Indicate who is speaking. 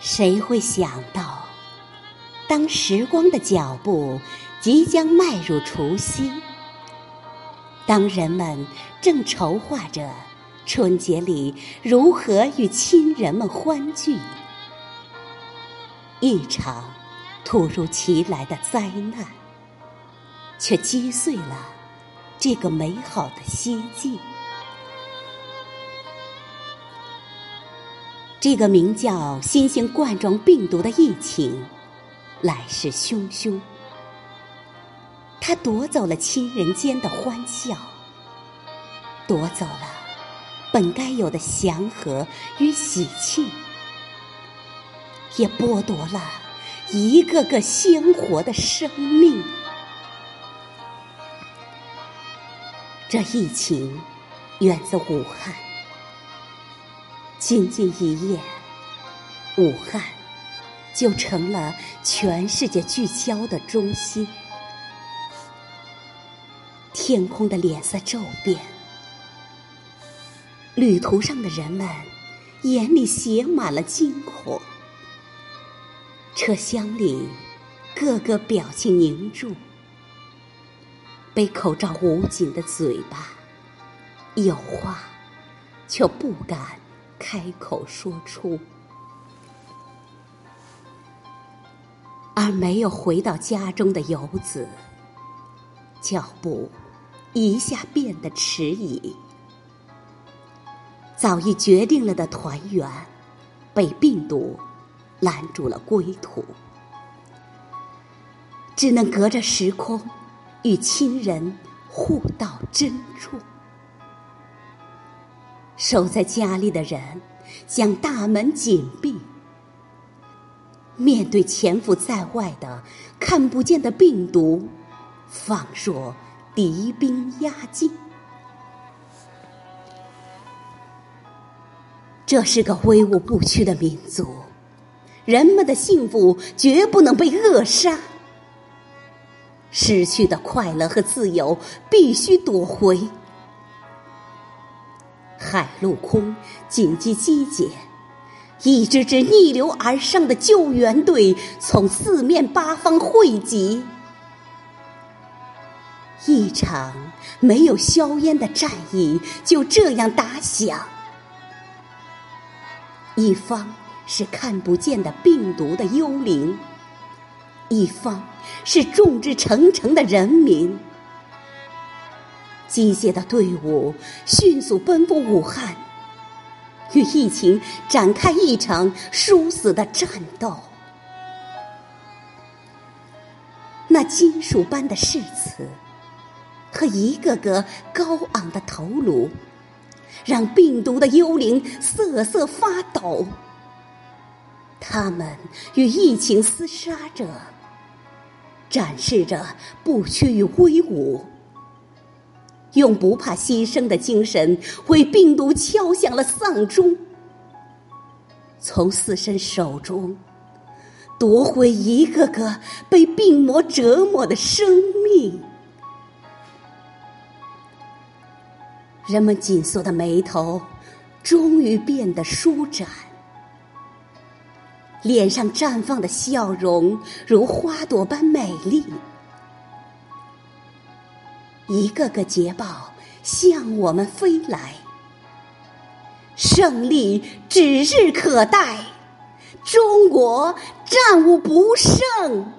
Speaker 1: 谁会想到，当时光的脚步即将迈入除夕，当人们正筹划着春节里如何与亲人们欢聚，一场突如其来的灾难，却击碎了这个美好的希冀。这个名叫新型冠状病毒的疫情来势汹汹，它夺走了亲人间的欢笑，夺走了本该有的祥和与喜庆，也剥夺了一个个鲜活的生命。这疫情源自武汉。仅仅一夜，武汉就成了全世界聚焦的中心。天空的脸色骤变，旅途上的人们眼里写满了惊恐，车厢里个个表情凝重，被口罩捂紧的嘴巴，有话却不敢。开口说出，而没有回到家中的游子，脚步一下变得迟疑。早已决定了的团圆，被病毒拦住了归途，只能隔着时空与亲人互道珍重。守在家里的人，将大门紧闭。面对潜伏在外的看不见的病毒，仿若敌兵压境。这是个威武不屈的民族，人们的幸福绝不能被扼杀。失去的快乐和自由必须夺回。海陆空紧急集结，一支支逆流而上的救援队从四面八方汇集，一场没有硝烟的战役就这样打响。一方是看不见的病毒的幽灵，一方是众志成城的人民。机械的队伍迅速奔赴武汉，与疫情展开一场殊死的战斗。那金属般的誓词和一个个高昂的头颅，让病毒的幽灵瑟瑟发抖。他们与疫情厮杀着，展示着不屈与威武。用不怕牺牲的精神，为病毒敲响了丧钟，从死神手中夺回一个个被病魔折磨的生命。人们紧锁的眉头终于变得舒展，脸上绽放的笑容如花朵般美丽。一个个捷报向我们飞来，胜利指日可待，中国战无不胜。